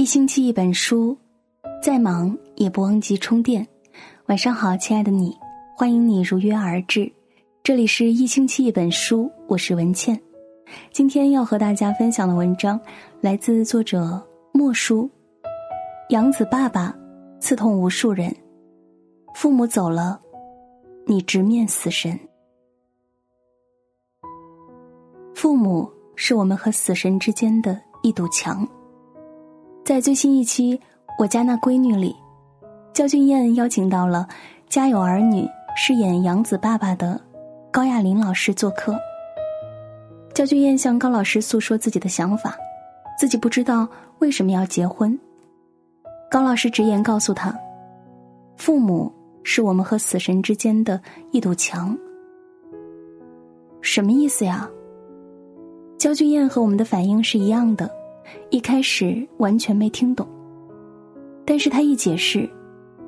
一星期一本书，再忙也不忘记充电。晚上好，亲爱的你，欢迎你如约而至。这里是一星期一本书，我是文倩。今天要和大家分享的文章来自作者莫叔。养子爸爸刺痛无数人，父母走了，你直面死神。父母是我们和死神之间的一堵墙。在最新一期《我家那闺女》里，焦俊艳邀请到了《家有儿女》饰演杨子爸爸的高亚麟老师做客。焦俊艳向高老师诉说自己的想法，自己不知道为什么要结婚。高老师直言告诉他：“父母是我们和死神之间的一堵墙。”什么意思呀？焦俊艳和我们的反应是一样的。一开始完全没听懂，但是他一解释，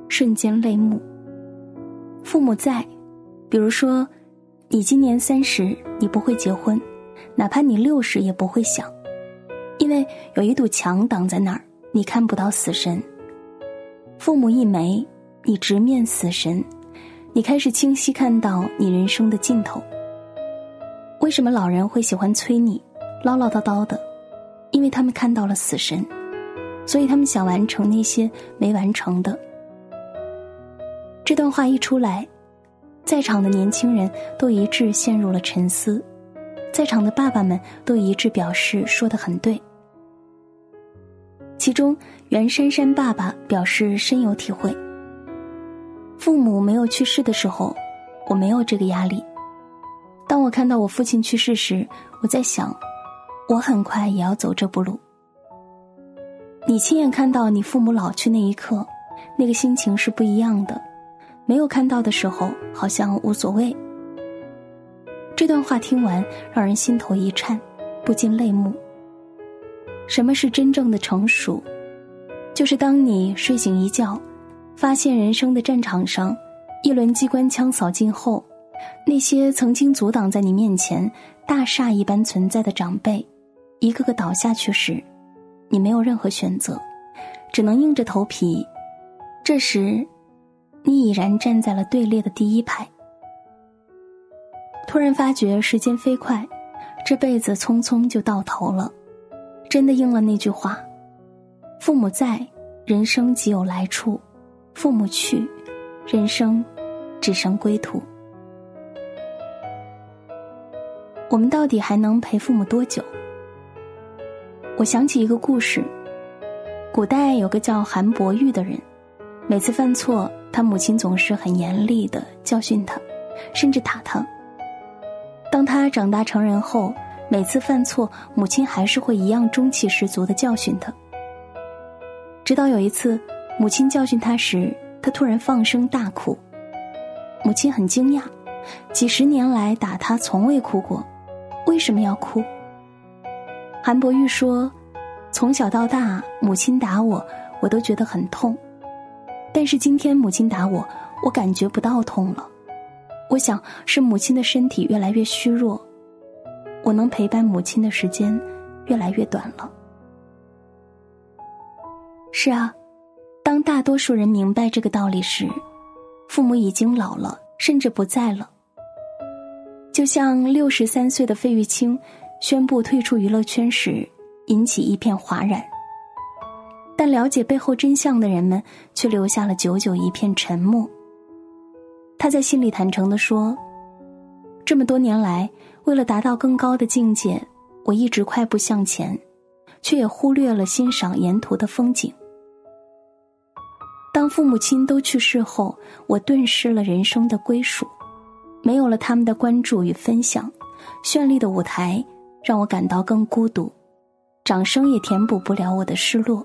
瞬间泪目。父母在，比如说，你今年三十，你不会结婚，哪怕你六十也不会想，因为有一堵墙挡在那儿，你看不到死神。父母一没，你直面死神，你开始清晰看到你人生的尽头。为什么老人会喜欢催你，唠唠叨叨的？因为他们看到了死神，所以他们想完成那些没完成的。这段话一出来，在场的年轻人都一致陷入了沉思，在场的爸爸们都一致表示说的很对。其中，袁姗姗爸爸表示深有体会。父母没有去世的时候，我没有这个压力；当我看到我父亲去世时，我在想。我很快也要走这步路。你亲眼看到你父母老去那一刻，那个心情是不一样的。没有看到的时候，好像无所谓。这段话听完，让人心头一颤，不禁泪目。什么是真正的成熟？就是当你睡醒一觉，发现人生的战场上，一轮机关枪扫尽后，那些曾经阻挡在你面前大厦一般存在的长辈。一个个倒下去时，你没有任何选择，只能硬着头皮。这时，你已然站在了队列的第一排。突然发觉时间飞快，这辈子匆匆就到头了，真的应了那句话：“父母在，人生即有来处；父母去，人生只剩归途。”我们到底还能陪父母多久？我想起一个故事，古代有个叫韩伯玉的人，每次犯错，他母亲总是很严厉的教训他，甚至打他。当他长大成人后，每次犯错，母亲还是会一样中气十足的教训他。直到有一次，母亲教训他时，他突然放声大哭。母亲很惊讶，几十年来打他从未哭过，为什么要哭？韩博玉说：“从小到大，母亲打我，我都觉得很痛。但是今天母亲打我，我感觉不到痛了。我想是母亲的身体越来越虚弱，我能陪伴母亲的时间越来越短了。”是啊，当大多数人明白这个道理时，父母已经老了，甚至不在了。就像六十三岁的费玉清。宣布退出娱乐圈时，引起一片哗然。但了解背后真相的人们却留下了久久一片沉默。他在信里坦诚的说：“这么多年来，为了达到更高的境界，我一直快步向前，却也忽略了欣赏沿途的风景。当父母亲都去世后，我顿失了人生的归属，没有了他们的关注与分享，绚丽的舞台。”让我感到更孤独，掌声也填补不了我的失落。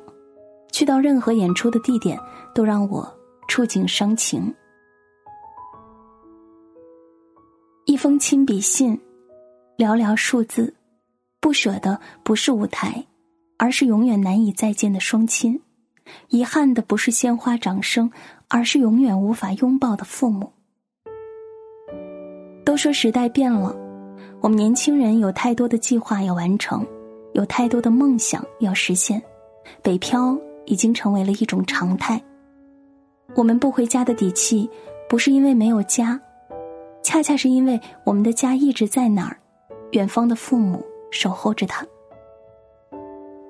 去到任何演出的地点，都让我触景伤情。一封亲笔信，寥寥数字，不舍的不是舞台，而是永远难以再见的双亲；遗憾的不是鲜花掌声，而是永远无法拥抱的父母。都说时代变了。我们年轻人有太多的计划要完成，有太多的梦想要实现，北漂已经成为了一种常态。我们不回家的底气，不是因为没有家，恰恰是因为我们的家一直在哪儿，远方的父母守候着他。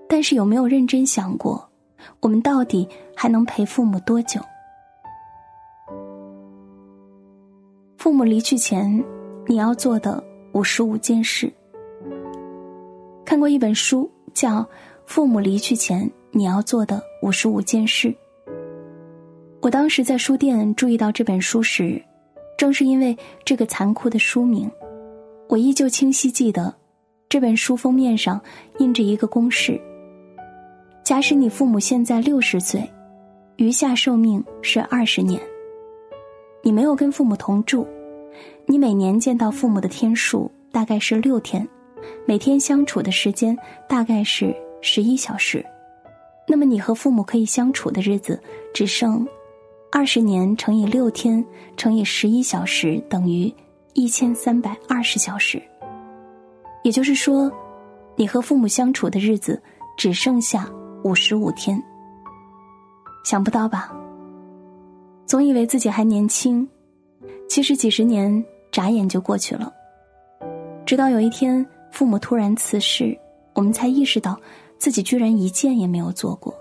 但是有没有认真想过，我们到底还能陪父母多久？父母离去前，你要做的五十五件事。看过一本书，叫《父母离去前你要做的五十五件事》。我当时在书店注意到这本书时，正是因为这个残酷的书名，我依旧清晰记得，这本书封面上印着一个公式：假使你父母现在六十岁，余下寿命是二十年。你没有跟父母同住。你每年见到父母的天数大概是六天，每天相处的时间大概是十一小时，那么你和父母可以相处的日子只剩二十年乘以六天乘以十一小时等于一千三百二十小时。也就是说，你和父母相处的日子只剩下五十五天。想不到吧？总以为自己还年轻，其实几十年。眨眼就过去了，直到有一天父母突然辞世，我们才意识到自己居然一件也没有做过。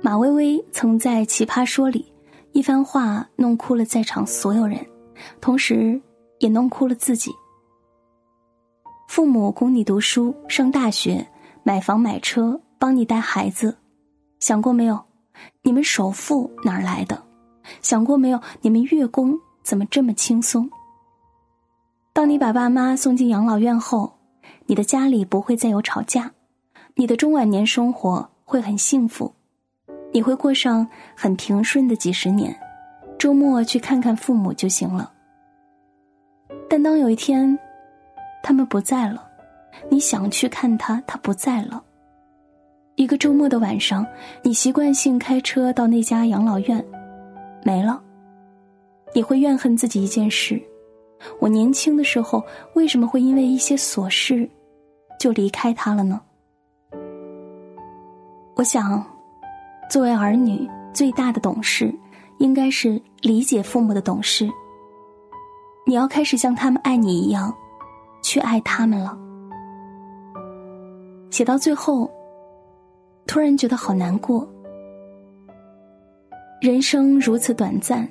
马薇薇曾在《奇葩说》里一番话弄哭了在场所有人，同时也弄哭了自己。父母供你读书、上大学、买房买车、帮你带孩子，想过没有？你们首付哪儿来的？想过没有？你们月供怎么这么轻松？当你把爸妈送进养老院后，你的家里不会再有吵架，你的中晚年生活会很幸福，你会过上很平顺的几十年，周末去看看父母就行了。但当有一天，他们不在了，你想去看他，他不在了。一个周末的晚上，你习惯性开车到那家养老院。没了，你会怨恨自己一件事：我年轻的时候为什么会因为一些琐事就离开他了呢？我想，作为儿女最大的懂事，应该是理解父母的懂事。你要开始像他们爱你一样，去爱他们了。写到最后，突然觉得好难过。人生如此短暂，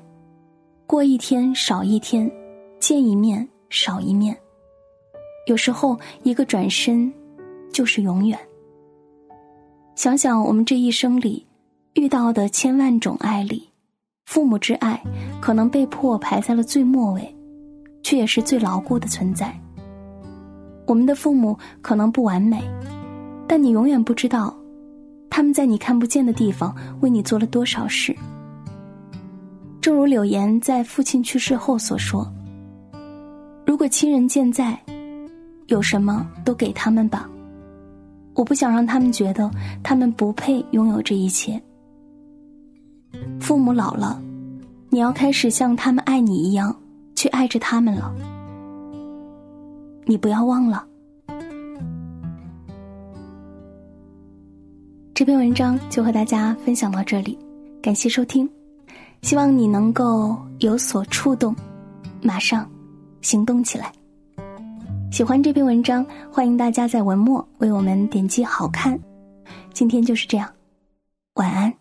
过一天少一天，见一面少一面。有时候一个转身，就是永远。想想我们这一生里遇到的千万种爱里，父母之爱可能被迫排在了最末尾，却也是最牢固的存在。我们的父母可能不完美，但你永远不知道，他们在你看不见的地方为你做了多少事。正如柳岩在父亲去世后所说：“如果亲人健在，有什么都给他们吧。我不想让他们觉得他们不配拥有这一切。父母老了，你要开始像他们爱你一样去爱着他们了。你不要忘了。”这篇文章就和大家分享到这里，感谢收听。希望你能够有所触动，马上行动起来。喜欢这篇文章，欢迎大家在文末为我们点击好看。今天就是这样，晚安。